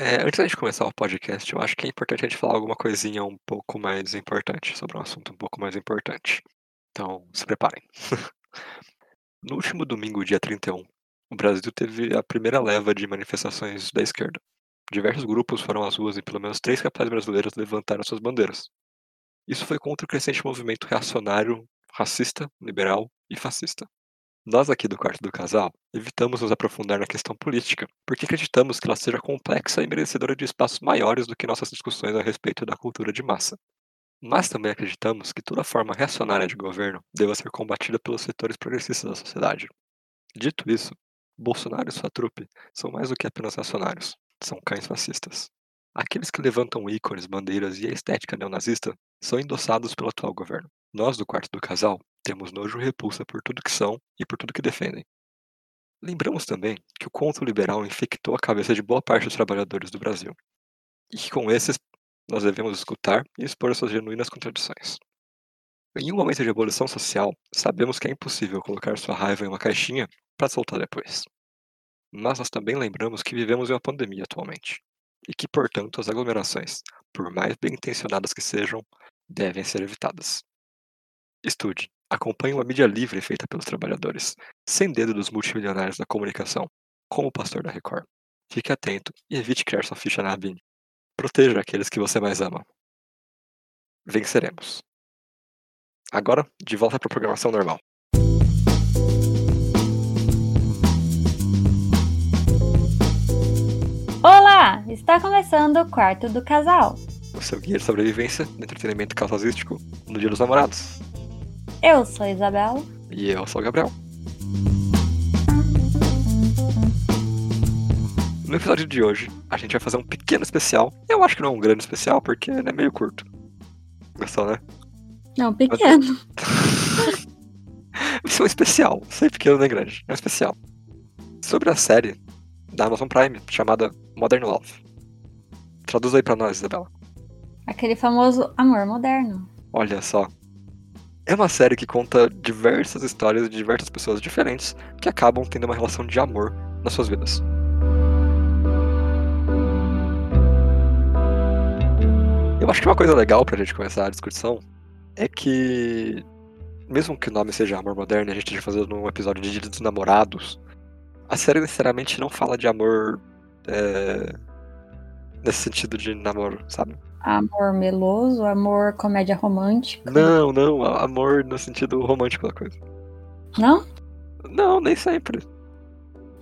É, antes da gente começar o podcast, eu acho que é importante a gente falar alguma coisinha um pouco mais importante, sobre um assunto um pouco mais importante. Então, se preparem. No último domingo, dia 31, o Brasil teve a primeira leva de manifestações da esquerda. Diversos grupos foram às ruas e pelo menos três capitais brasileiras levantaram suas bandeiras. Isso foi contra o crescente movimento reacionário, racista, liberal e fascista. Nós aqui do quarto do casal evitamos nos aprofundar na questão política, porque acreditamos que ela seja complexa e merecedora de espaços maiores do que nossas discussões a respeito da cultura de massa. Mas também acreditamos que toda forma reacionária de governo deva ser combatida pelos setores progressistas da sociedade. Dito isso, Bolsonaro e sua trupe são mais do que apenas reacionários, são cães fascistas. Aqueles que levantam ícones, bandeiras e a estética neonazista são endossados pelo atual governo. Nós do quarto do casal temos nojo e repulsa por tudo que são e por tudo que defendem. Lembramos também que o conto liberal infectou a cabeça de boa parte dos trabalhadores do Brasil, e que com esses nós devemos escutar e expor suas genuínas contradições. Em um momento de evolução social, sabemos que é impossível colocar sua raiva em uma caixinha para soltar depois. Mas nós também lembramos que vivemos em uma pandemia atualmente, e que, portanto, as aglomerações, por mais bem intencionadas que sejam, devem ser evitadas. Estude, acompanhe uma mídia livre feita pelos trabalhadores, sem dedo dos multimilionários da comunicação, como o pastor da Record. Fique atento e evite criar sua ficha na ABIN. Proteja aqueles que você mais ama. Venceremos. Agora, de volta para a programação normal. Olá! Está começando o quarto do casal. O seu guia de sobrevivência no entretenimento casalístico no Dia dos Namorados. Eu sou a Isabela. E eu sou o Gabriel. No episódio de hoje, a gente vai fazer um pequeno especial. Eu acho que não é um grande especial, porque ele é meio curto. Gostou, né? Não, pequeno. Isso é um especial. Sei pequeno nem grande. É um especial. Sobre a série da Amazon Prime, chamada Modern Love. Traduz aí pra nós, Isabela. Aquele famoso amor moderno. Olha só. É uma série que conta diversas histórias de diversas pessoas diferentes que acabam tendo uma relação de amor nas suas vidas. Eu acho que uma coisa legal pra gente começar a discussão é que, mesmo que o nome seja Amor Moderno a gente esteja fazendo um episódio de Dia dos Namorados, a série necessariamente não fala de amor é, nesse sentido de namoro, sabe? Amor meloso, amor comédia romântica. Não, não, amor no sentido romântico da coisa. Não? Não, nem sempre.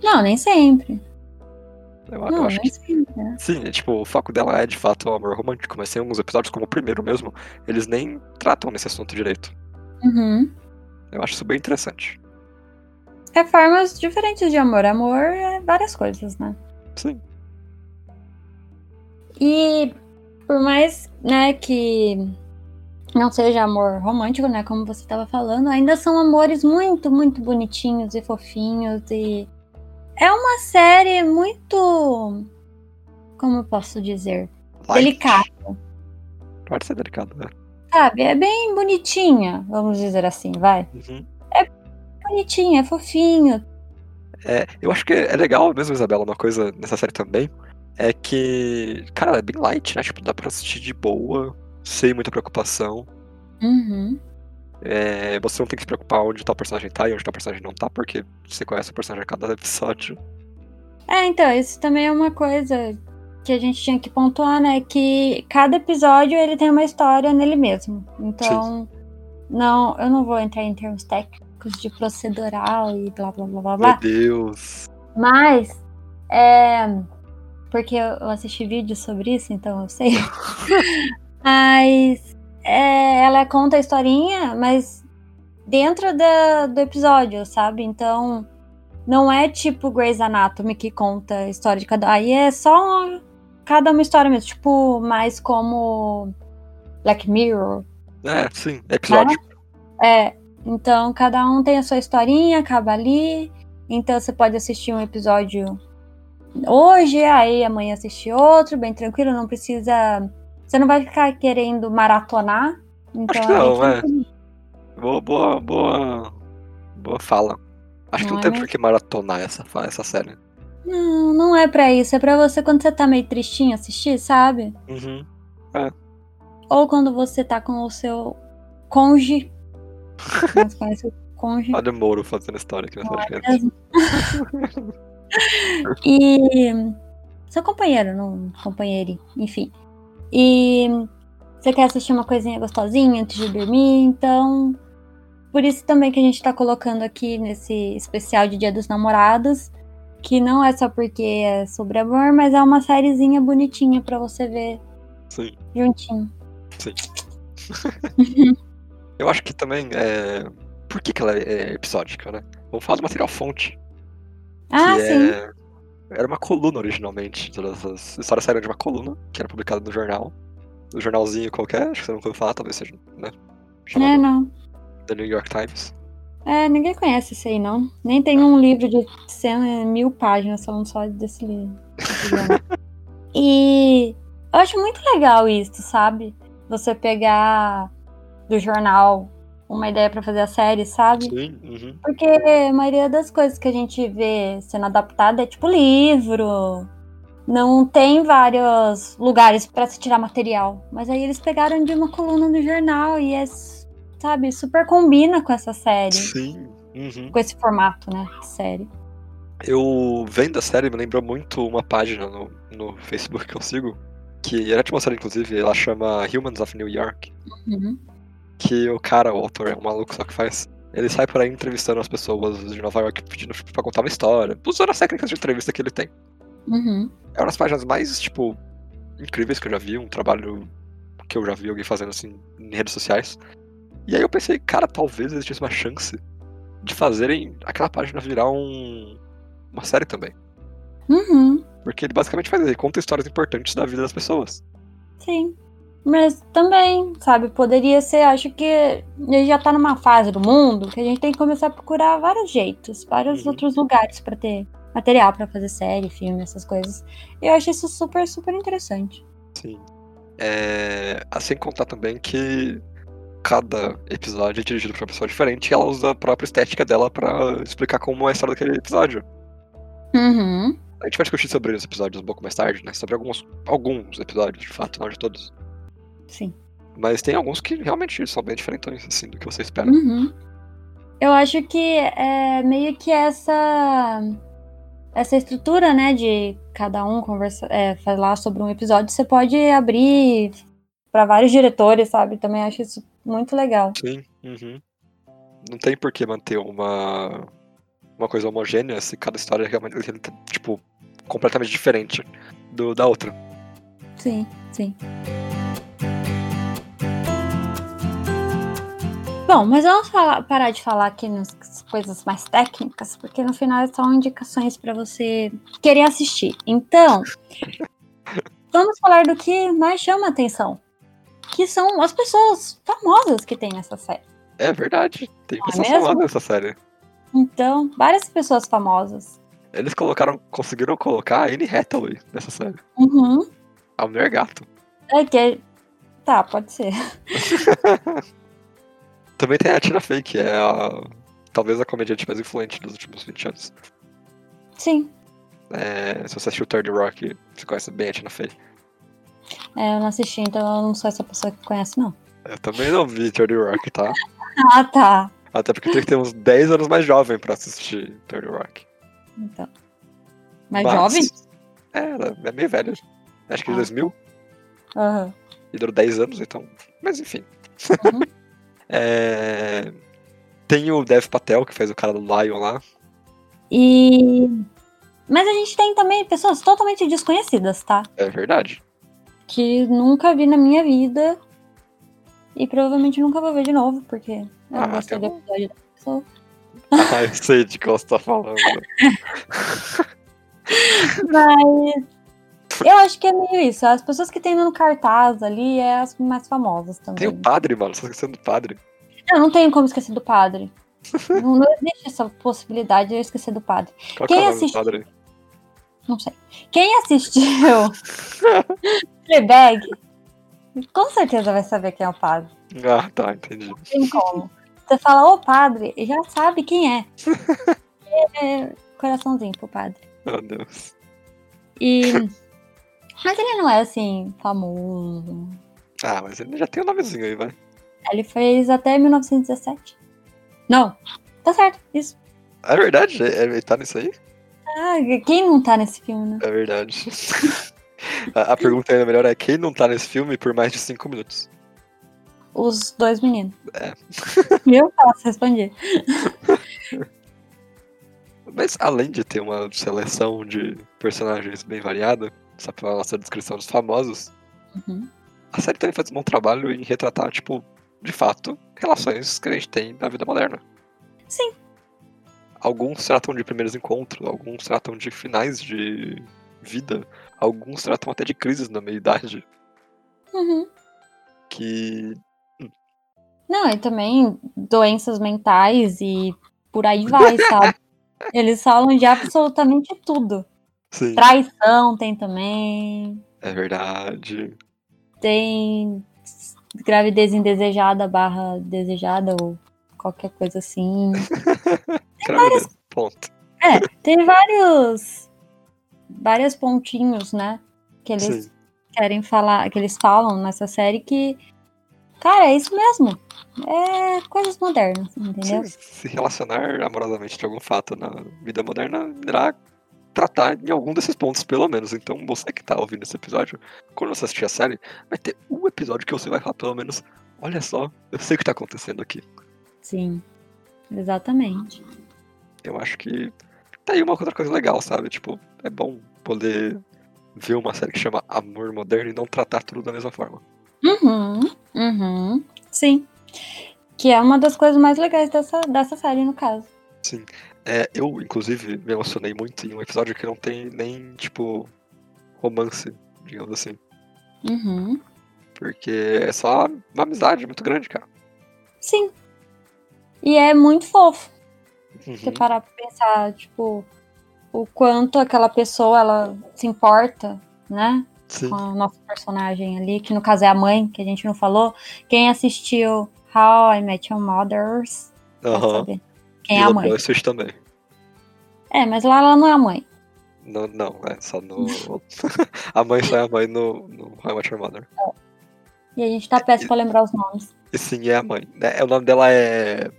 Não, nem sempre. Eu, não, eu acho nem que sempre. né? sim, é, tipo, o foco dela é de fato o amor romântico, mas tem alguns episódios, como o primeiro mesmo, eles nem tratam nesse assunto direito. Uhum. Eu acho isso bem interessante. É formas diferentes de amor. Amor é várias coisas, né? Sim. E por mais, né, que não seja amor romântico, né, como você estava falando, ainda são amores muito, muito bonitinhos e fofinhos e é uma série muito como eu posso dizer, Light. delicada, Pode ser delicado, né? sabe? É bem bonitinha, vamos dizer assim, vai. Uhum. Bonitinha, é fofinho. É, eu acho que é legal mesmo, Isabela, uma coisa nessa série também, é que, cara, é bem light, né? Tipo, dá pra assistir de boa, sem muita preocupação. Uhum. É, você não tem que se preocupar onde tal personagem tá e onde tal personagem não tá, porque você conhece o personagem a cada episódio. É, então, isso também é uma coisa que a gente tinha que pontuar, né? Que cada episódio ele tem uma história nele mesmo. Então, não, eu não vou entrar em termos técnicos de procedural e blá blá blá blá Meu blá. Deus. Mas, é. Porque eu assisti vídeos sobre isso, então eu sei. mas é, ela conta a historinha, mas dentro da, do episódio, sabe? Então, não é tipo Grey's Anatomy que conta a história de cada. Aí é só cada uma história mesmo. Tipo, mais como Black Mirror. É, sim, episódio. É. Então, cada um tem a sua historinha, acaba ali. Então, você pode assistir um episódio hoje, aí amanhã assistir outro, bem tranquilo, não precisa. Você não vai ficar querendo maratonar. Então, Acho que não, é. Boa, boa, boa. Boa fala. Acho que Não não é tem mesmo? por que maratonar essa, essa série. Não, não é pra isso, é pra você quando você tá meio tristinho assistir, sabe? Uhum. Ou quando você tá com o seu conge. Conhece o conge. Olha o Moro fazendo história aqui nessa Não é mesmo? E seu companheiro, não companheiro, enfim. E você quer assistir uma coisinha gostosinha antes de dormir, então por isso também que a gente tá colocando aqui nesse especial de Dia dos Namorados, que não é só porque é sobre amor, mas é uma sériezinha bonitinha pra você ver Sim. juntinho. Eu acho que também é. Por que, que ela é episódica, né? Vamos falar do material fonte. Ah, sim. é... Era uma coluna originalmente. Todas as histórias saíram de uma coluna, que era publicada no jornal. No jornalzinho qualquer, acho que você não ouviu falar, talvez seja, né? É, não. The New York Times. É, ninguém conhece esse aí, não. Nem tem um livro de 100 mil páginas falando só desse livro. e eu acho muito legal isso, sabe? Você pegar do jornal uma ideia pra fazer a série, sabe? Sim, uhum. Porque a maioria das coisas que a gente vê sendo adaptada é tipo livro. Não tem vários lugares pra se tirar material. Mas aí eles pegaram de uma coluna do jornal e é, sabe, super combina com essa série. Sim. Uhum. Com esse formato, né? de Série. Eu vendo a série me lembrou muito uma página no, no Facebook que eu sigo, que era de uma série, inclusive, ela chama Humans of New York. Uhum. Que o cara, o autor, é um maluco só que faz. Ele sai por aí entrevistando as pessoas de Nova York pedindo pra contar uma história, usando as técnicas de entrevista que ele tem. Uhum. É uma das páginas mais, tipo, incríveis que eu já vi, um trabalho que eu já vi alguém fazendo assim em redes sociais. E aí eu pensei, cara, talvez existisse uma chance de fazerem aquela página virar um uma série também. Uhum. Porque ele basicamente faz isso, ele conta histórias importantes da vida das pessoas. Sim. Mas também, sabe, poderia ser, acho que a gente já tá numa fase do mundo que a gente tem que começar a procurar vários jeitos, vários Uhum. outros lugares pra ter material pra fazer série, filme, essas coisas. Eu acho isso super, super interessante. Sim. É... Assim contar também que cada episódio é dirigido por uma pessoa diferente e ela usa a própria estética dela pra explicar como é a história daquele episódio. Uhum. A gente vai discutir sobre os episódios um pouco mais tarde, né? Sobre alguns, alguns episódios, de fato, não de todos. Sim. Mas tem alguns que realmente são bem diferentes, assim, do que você espera. Uhum. Eu acho que é meio que essa essa estrutura, né, de cada um conversar, é, falar sobre um episódio, você pode abrir pra vários diretores, sabe? Também acho isso muito legal. Sim. Uhum. Não tem por que manter uma, uma coisa homogênea se cada história é realmente, tipo, completamente diferente do, da outra. Sim, sim. Bom, mas vamos falar- parar de falar aqui nas coisas mais técnicas, porque no final são indicações para você querer assistir. Então, vamos falar do que mais chama atenção, que são as pessoas famosas que tem nessa série. É verdade. Tem é pessoas mesmo? famosas nessa série. Então, várias pessoas famosas. Eles colocaram, conseguiram colocar a Anne Hathaway nessa série. Uhum. A mulher gato. É que. Tá, pode ser. Também tem a Tina Fey, que é a, talvez a comediante mais influente dos últimos 20 anos. Sim. É, se você assistiu Third Rock, você conhece bem a Tina Fey. É, eu não assisti, então eu não sou essa pessoa que conhece, não. Eu também não vi Third Rock, tá? Ah, tá. Até porque tem que ter uns 10 anos mais jovem pra assistir Third Rock. Então. Mais Mas- jovem? É, é meio velha. Acho que de Ah. 2000. Aham. E durou 10 anos, então. Mas enfim. Uhum. É, Tem o Dev Patel, que fez o cara do Lion lá. E. Mas a gente tem também pessoas totalmente desconhecidas, tá? É verdade. Que nunca vi na minha vida. E provavelmente nunca vou ver de novo, porque eu Ah, gostei tem um- episódio da pessoa. Ah, eu sei de qual você tá falando. Mas. Eu acho que é meio isso. As pessoas que tem no cartaz ali é as mais famosas também. Tem o padre, mano. Você tá esquecendo do padre. Eu não tenho como esquecer do padre. não, não existe essa possibilidade de eu esquecer do padre. Qual Quem que é assistiu? padre? Não sei. Quem assistiu Fleabag, com certeza vai saber quem é o padre. Ah, tá, entendi. Não tem como. Você fala, ô padre, e já sabe quem é. é coraçãozinho pro padre. Meu Deus. E. Mas ele não é assim, famoso. Ah, mas ele já tem o um nomezinho aí, vai. Ele fez até 1917. Não, tá certo, isso. É verdade? É, ele tá nisso aí? Ah, quem não tá nesse filme, né? É verdade. a, a pergunta ainda melhor é quem não tá nesse filme por mais de 5 minutos? Os dois meninos. É. Eu posso responder. Mas além de ter uma seleção de personagens bem variada, só pela nossa descrição dos famosos, Uhum. a série também faz um bom trabalho em retratar, tipo, de fato, relações que a gente tem na vida moderna. Sim. Alguns tratam de primeiros encontros, alguns tratam de finais de vida, alguns tratam até de crises na meia-idade, Uhum. que Não, e também doenças mentais e por aí vai, sabe? Eles falam de absolutamente tudo. Sim, Traição tem também. é verdade. Tem gravidez indesejada barra desejada ou qualquer coisa assim. Gravidez, ponto. É, tem vários vários pontinhos, né? Que eles Sim. querem falar, que eles falam nessa série que cara, é isso mesmo. É coisas modernas, entendeu? Se, se relacionar amorosamente de algum fato na vida moderna irá tratar em algum desses pontos, pelo menos. Então, você que tá ouvindo esse episódio, quando você assistir a série, vai ter um episódio que você vai falar, pelo menos, olha só, eu sei o que tá acontecendo aqui. Sim. Exatamente. Eu acho que tá aí uma outra coisa legal, sabe? Tipo, é bom poder ver uma série que chama Amor Moderno e não tratar tudo da mesma forma. Uhum. Uhum. Sim. Que é uma das coisas mais legais dessa, dessa série, no caso. Sim. É, eu, inclusive, me emocionei muito em um episódio que não tem nem, tipo, romance, digamos assim. Uhum. Porque é só uma amizade muito grande, cara. Sim. E é muito fofo. Você Uhum. parar pra pensar, tipo, o quanto aquela pessoa ela se importa, né? Sim. Com a nossa personagem ali, que no caso é a mãe, que a gente não falou. Quem assistiu How I Met Your Mothers Aham. saber quem é a mãe. Também. É, mas lá ela não é a mãe. Não, não, é só no. a mãe só é a mãe no, no How I Met Your Mother. E a gente tá péssimo pra lembrar os nomes. E sim, é a mãe. né? O nome dela é.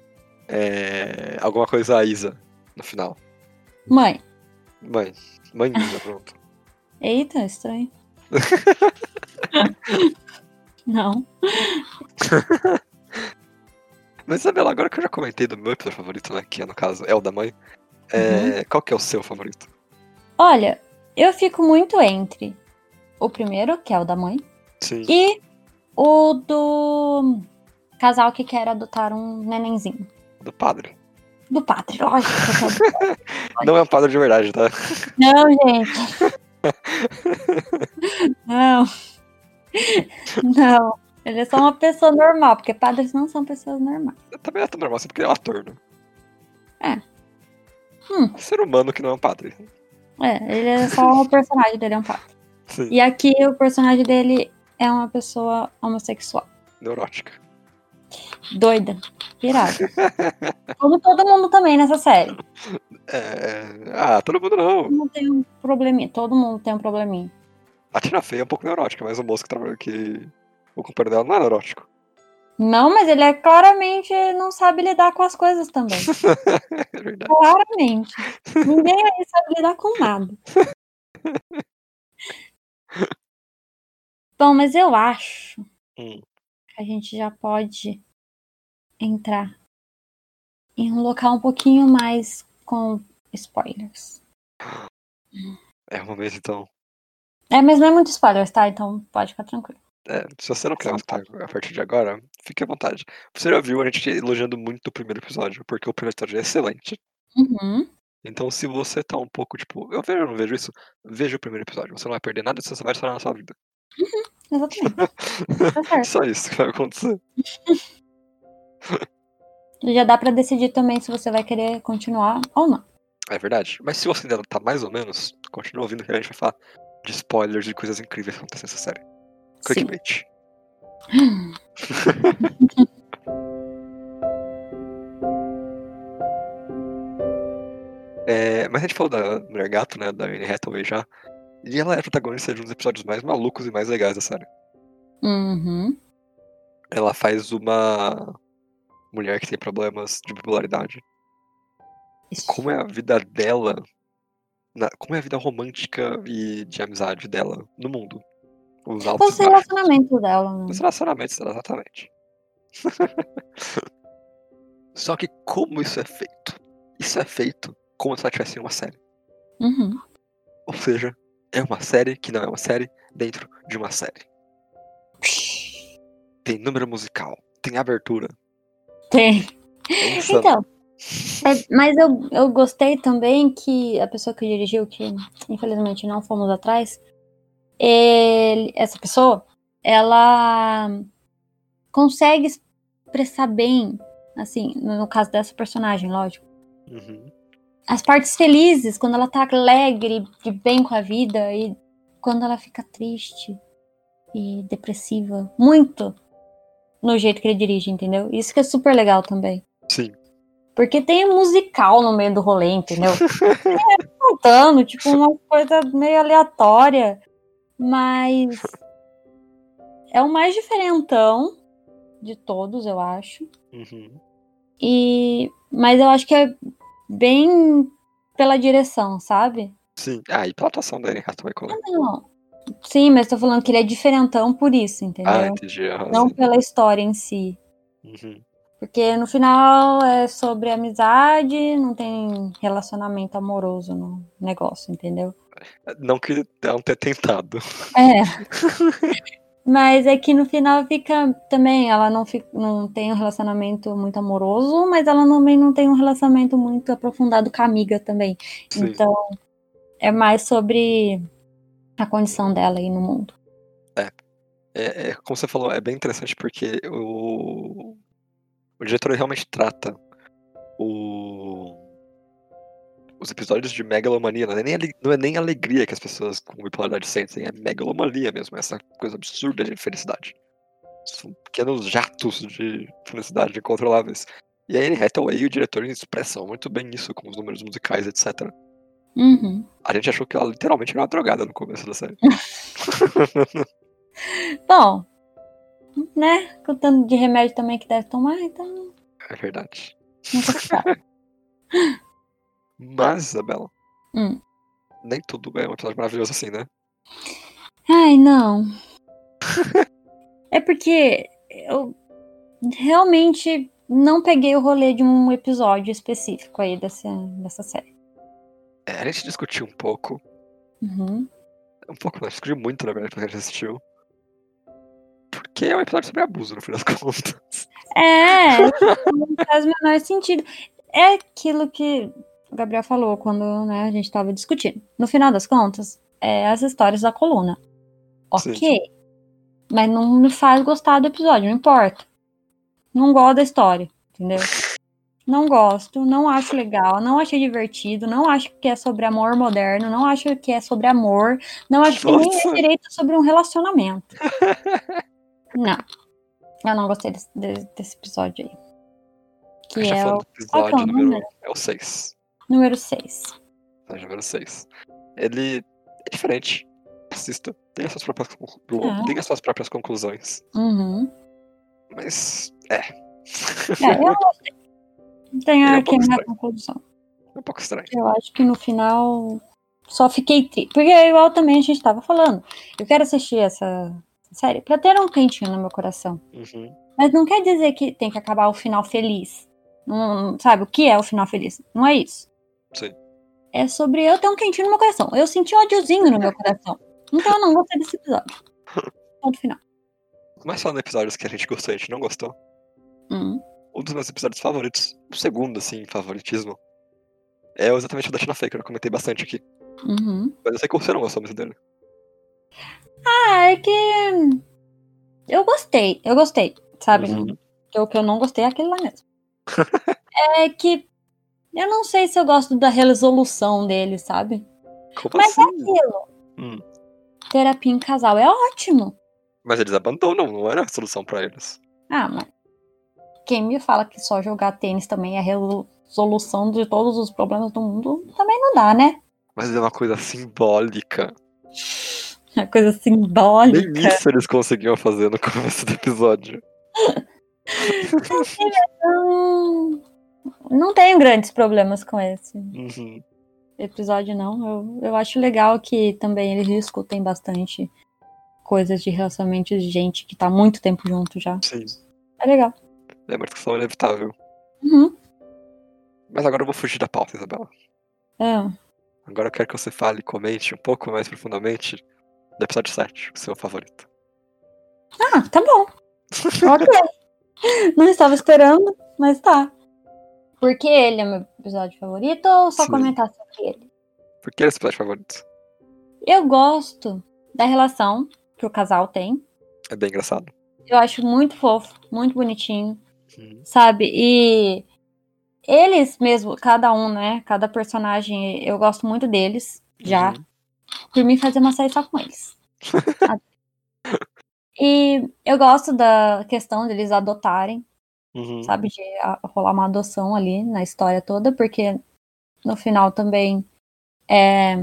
É. Alguma coisa Isa, no final. Mãe. Mãe. Mãe Isa, pronto. Eita, estranho. não. Mas Isabela, agora que eu já comentei do meu episódio favorito, né? Que é, no caso é o da mãe. É, Qual que é o seu favorito? Olha, eu fico muito entre o primeiro, que é o da mãe, Sim. e o do casal que quer adotar um nenenzinho. Do padre. Do padre, lógico. quero. Não é um padre de verdade, tá? Não, gente. Não. Não. Ele é só uma pessoa normal, porque padres não são pessoas normais. Também é tão normal assim porque ele é um ator, né? É. Hum. Um ser humano que não é um padre. É, ele é só o personagem dele, é um padre. Sim. E aqui o personagem dele é uma pessoa homossexual. Neurótica. Doida. Pirada. Como todo mundo também nessa série. É... Ah, todo mundo não. Todo mundo tem um probleminha. Todo mundo tem um probleminha. A Tina Fey é um pouco neurótica, mas o moço que trabalha aqui. O companheiro dela não é neurótico. Não, mas ele é claramente não sabe lidar com as coisas também. É verdade. Claramente. Ninguém aí sabe lidar com nada. Bom, mas eu acho Hum. que a gente já pode entrar em um local um pouquinho mais com spoilers. É uma vez então. É, mas não é muito spoilers, tá? Então pode ficar tranquilo. É, se você não quer escutar a partir de agora, fique à vontade. Você já viu a gente elogiando muito o primeiro episódio, porque o primeiro episódio é excelente. Uhum. Então, se você tá um pouco tipo, eu vejo ou não vejo isso, veja o primeiro episódio. Você não vai perder nada, você só vai estar na sua vida. Exatamente. Tá. Só isso que vai acontecer. E já dá pra decidir também se você vai querer continuar ou não. É verdade. Mas se você ainda tá mais ou menos, continua ouvindo que a gente vai falar de spoilers de coisas incríveis que acontecem nessa série. Clickbait. É, mas a gente falou da Mulher Gato, né? Da Anne Hathaway já. E ela é a protagonista de um dos episódios mais malucos e mais legais da série. Uhum. Ela faz uma mulher que tem problemas de bipolaridade. Isso. Como é a vida dela, na- como é a vida romântica e de amizade dela no mundo. Os altos Os relacionamentos dela, né? Os relacionamentos dela, exatamente. Só que como isso é feito? Isso é feito como se ela tivesse uma série. Uhum. Ou seja, é uma série que não é uma série dentro de uma série. Tem número musical, tem abertura. Tem. É. Então, é, mas eu, eu gostei também que a pessoa que dirigiu, que infelizmente não fomos atrás, ele- essa pessoa, ela consegue expressar bem, assim, no, caso dessa personagem, lógico, Uhum. as partes felizes, quando ela tá alegre, de bem com a vida, e quando ela fica triste e depressiva. Muito no jeito que ele dirige, entendeu? Isso que é super legal também. Sim. Porque tem musical no meio do rolê, entendeu? é cantando, tipo, uma coisa meio aleatória. Mas é o mais diferentão de todos, eu acho. Uhum. E mas eu acho que é bem pela direção, sabe? Sim. Ah, e pela atuação da Anne Hathaway como... Não. Sim, mas tô falando que ele é diferentão por isso, Ah, entendeu? entendi. aham, Não sim. pela história em si. Uhum. Porque no final é sobre amizade, não tem relacionamento amoroso no negócio, entendeu? Não que não ter tentado. É. Mas é que no final fica também, ela não, fica, não tem um relacionamento muito amoroso, mas ela também não tem um relacionamento muito aprofundado com a amiga também. Sim. Então, é mais sobre a condição dela aí no mundo. É, é, como você falou, é bem interessante porque o, o diretor realmente trata o, os episódios de megalomania. Não é, nem, não é nem alegria que as pessoas com bipolaridade sentem, é megalomania mesmo, essa coisa absurda de felicidade. São pequenos jatos de felicidade incontroláveis. E a Anne Hathaway e o diretor expressam muito bem isso com os números musicais, etc. Uhum. A gente achou que ela literalmente era uma drogada no começo da série. Bom, né? Com o tanto de remédio também que deve tomar, então É verdade. nunca se sabe. Mas, Isabela, Hum. nem tudo é um episódio maravilhoso assim, né? Ai, não. é porque eu realmente não peguei o rolê de um episódio específico aí dessa, dessa série. É, a gente discutiu um pouco, Uhum. um pouco, não, discutiu muito, na verdade, quando a gente assistiu. Porque é um episódio sobre abuso, no fim das contas. É, não faz o menor sentido. É aquilo que o Gabriel falou quando né, a gente estava discutindo. No final das contas, é as histórias da coluna. Ok. Sim. Mas não me faz gostar do episódio, não importa. Não gosto da história, entendeu? Não gosto, não acho legal, não achei divertido, não acho que é sobre amor moderno, não acho que é sobre amor, não acho que nem Nossa. é direito sobre um relacionamento. Não. Eu não gostei desse, de- desse episódio aí. Que gente tá é o episódio é o número. número? É o 6. número 6. Episódio número 6. Ele é diferente. Assista. Tem as suas próprias, Ah. tem as suas próprias conclusões. Uhum. Mas, é. É, eu gostei. Tenho Ele é um aqui a minha conclusão. É um pouco estranho. Eu acho que no final só fiquei triste. Porque é igual também a gente tava falando. Eu quero assistir essa série pra ter um quentinho no meu coração. Uhum. Mas não quer dizer que tem que acabar o final feliz. Não, sabe o que é o final feliz? Não é isso. Sim. É sobre eu ter um quentinho no meu coração. Eu senti um ódiozinho no meu coração. Então eu não gostei desse episódio. Ponto final. Mas falando episódios que a gente gostou e a gente não gostou, Hum. um dos meus episódios favoritos, o segundo, assim, favoritismo, é exatamente o da Tina Fey, que eu comentei bastante aqui. Uhum. Mas eu sei que você não gostou muito dele. Ah, é que. Eu gostei, eu gostei, sabe? Uhum. O que eu não gostei é aquele lá mesmo. é que. Eu não sei se eu gosto da resolução dele, sabe? Como Mas assim? é aquilo. Hum. Terapia em casal é ótimo. Mas eles abandonam, não era a solução pra eles. Ah, mas. Quem me fala que só jogar tênis também é a resolução de todos os problemas do mundo, também não dá, né? Mas é uma coisa simbólica. Uma coisa simbólica. Nem isso eles conseguiam fazer no começo do episódio. Não, não tenho grandes problemas com esse Uhum. episódio, não. Eu, eu acho legal que também eles discutem bastante coisas de relacionamento de gente que tá há muito tempo junto já. Sim. É legal. É uma discussão inevitável. Uhum. Mas agora eu vou fugir da pauta, Isabela. É. Agora eu quero que você fale e comente um pouco mais profundamente do episódio 7, o seu favorito. Ah, tá bom. ok. Não estava esperando, mas tá. Porque ele é meu episódio favorito ou só Sim. comentar sobre ele? Por que é esse episódio favorito? Eu gosto da relação que o casal tem. É bem engraçado. Eu acho muito fofo, muito bonitinho, Uhum. sabe? E eles mesmo, cada um, né? Cada personagem, eu gosto muito deles, já. Uhum. Por mim, fazer uma série só com eles. E eu gosto da questão deles adotarem, Uhum. sabe? De rolar uma adoção ali na história toda, porque no final também é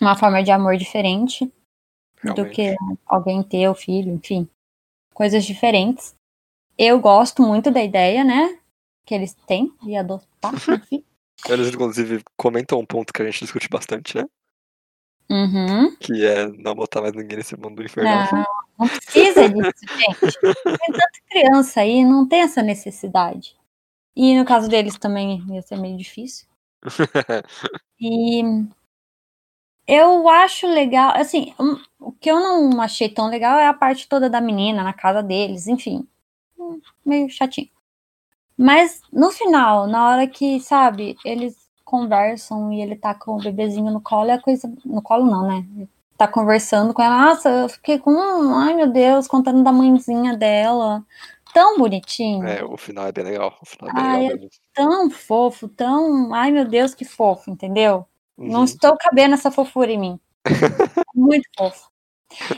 uma forma de amor diferente do Realmente. que alguém ter o filho, enfim, coisas diferentes. Eu gosto muito da ideia, né? Que eles têm de adotar, enfim. Eles, inclusive, comentam um ponto que a gente discute bastante, né? Uhum. Que é não botar mais ninguém nesse mundo infernal. Não, não precisa disso, gente. Tem tanta criança aí, não tem essa necessidade. E no caso deles também ia ser meio difícil. E eu acho legal, assim, um- o que eu não achei tão legal é a parte toda da menina na casa deles, enfim, hum, meio chatinho. Mas no final, na hora que, sabe, eles conversam e ele tá com o bebezinho no colo, é a coisa. No colo não, né? Tá conversando com ela. Nossa, eu fiquei com. Ai meu Deus, contando da mãezinha dela. Tão bonitinho. é, o final é bem legal. O final é bem Ai, legal mesmo. Tão fofo, tão. Ai meu Deus, que fofo, entendeu? Não Uhum. estou cabendo essa fofura em mim. Muito fofo.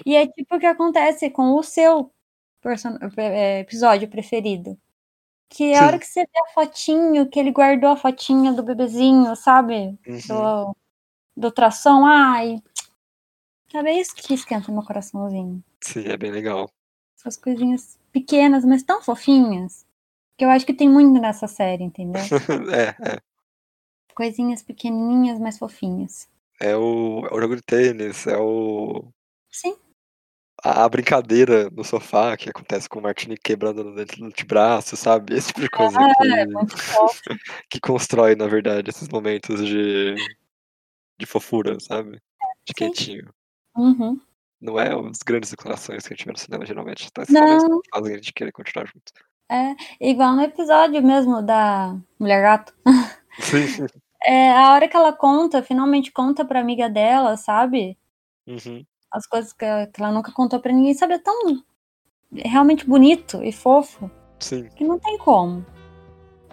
E é tipo o que acontece com o seu person- é, episódio preferido. Que a Sim. hora que você vê a fotinho, que ele guardou a fotinha do bebezinho, sabe? Uhum. Do, do tração, ai. Sabe, é isso que esquenta meu coraçãozinho. Sim, é bem legal. Essas coisinhas pequenas, mas tão fofinhas. Que eu acho que tem muito nessa série, entendeu? é, é. Coisinhas pequenininhas, mas fofinhas. É o, é o jogo de tênis, é o. Sim. A, brincadeira no sofá que acontece com o Martini quebrando no no antebraço, sabe? Esse tipo de coisa É, que, fofo. que constrói, na verdade, esses momentos de, de fofura, sabe? De Sim. quentinho. Uhum. Não é as grandes declarações que a gente vê no cinema, geralmente. Esses Não. fazem a gente querer continuar junto. Igual no episódio mesmo da Mulher Gato. Sim. É, a hora que ela conta, finalmente conta pra amiga dela, sabe? Uhum. As coisas que, que ela nunca contou pra ninguém, sabe? É tão realmente bonito e fofo Sim. que não tem como.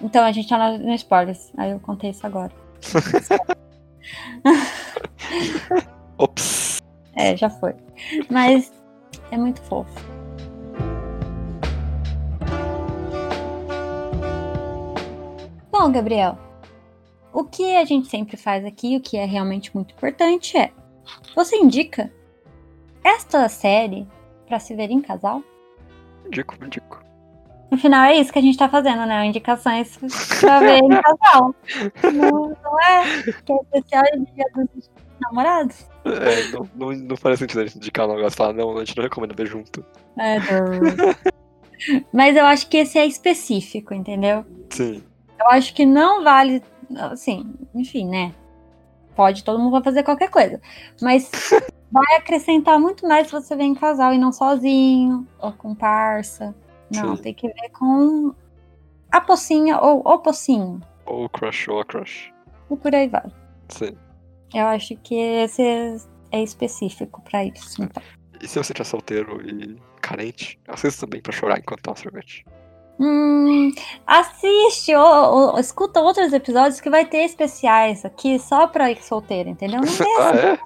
Então a gente tá no, no spoilers. Aí eu contei isso agora. Ops. É, já foi. Mas é muito fofo. Bom, Gabriel, o que a gente sempre faz aqui, o que é realmente muito importante é: você indica esta série pra se ver em casal? Indico, indico. No final é isso que a gente tá fazendo, né? Indicações pra ver em casal. Não, não é? Que é especial dia dos namorados? É, não, não, não faz sentido a gente indicar um negócio e falar, não, a gente não recomenda ver junto. É, Mas eu acho que esse é específico, entendeu? Sim. Eu acho que não vale, assim, enfim, né? Pode, todo mundo vai fazer qualquer coisa. Mas vai acrescentar muito mais se você vem em casal e não sozinho, ou com parça. Não, Sim. tem que ver com a pocinha ou o pocinho. Ou crush ou a crush. E por aí vai. Sim. Eu acho que esse é específico pra isso. Então. E se você estiver solteiro e carente, assista também pra chorar enquanto toma sorvete. Hum, assiste ou, ou escuta outros episódios que vai ter especiais aqui só pra ir solteiro, entendeu? Não vê Ah, é?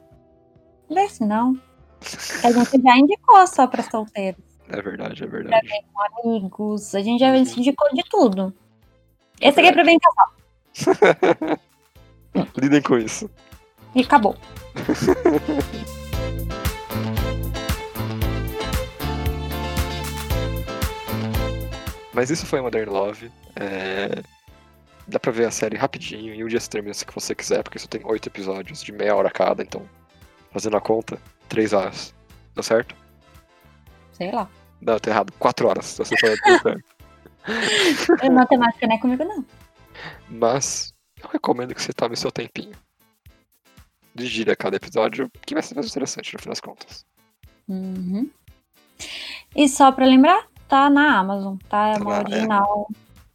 Não não. A gente já indicou só pra solteiros, É verdade, é verdade. amigos. A gente já Uhum. indicou de tudo. Esse aqui é pra bem casal. Lidem com isso. E acabou. Mas isso foi Modern Love. É... Dá pra ver a série rapidinho e um dia você termina se você quiser, porque só tem oito episódios de meia hora cada, então, fazendo a conta, três horas. Deu certo? Sei lá. Não, tá errado. Quatro horas. Se você for certo. Matemática não é comigo, não. Mas eu recomendo que você tome seu tempinho. Digira cada episódio, que vai ser mais interessante no fim das contas. Uhum. E só pra lembrar, tá na Amazon, tá? É uma na- original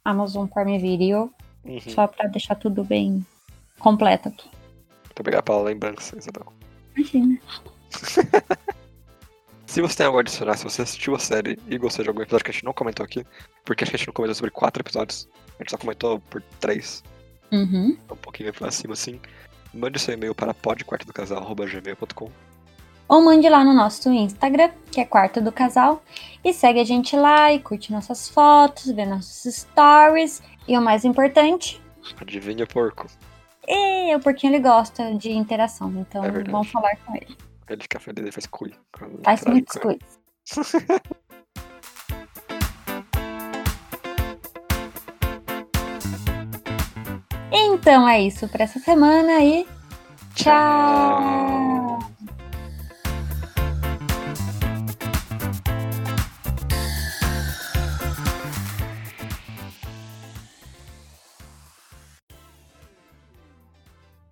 Amazon Prime Video. Uhum. Só pra deixar tudo bem completo aqui. Muito obrigado pela lembrança, Isabel. Imagina. Se você tem algo a adicionar, se você assistiu a série e gostou de algum episódio que a gente não comentou aqui, porque acho que a gente não comentou sobre quatro episódios, a gente só comentou por três, Uhum. um pouquinho pra cima assim, mande seu e-mail para podquartodocasal.gmail.com Ou mande lá no nosso Instagram, que é Quarto do Casal, e segue a gente lá e curte nossas fotos, vê nossos stories. E o mais importante, Adivinha o porco. e o porquinho ele gosta de interação, então É vamos falar com ele. Ele fica feliz, ele faz cui. Faz ele. coisas. Então é isso para essa semana e tchau.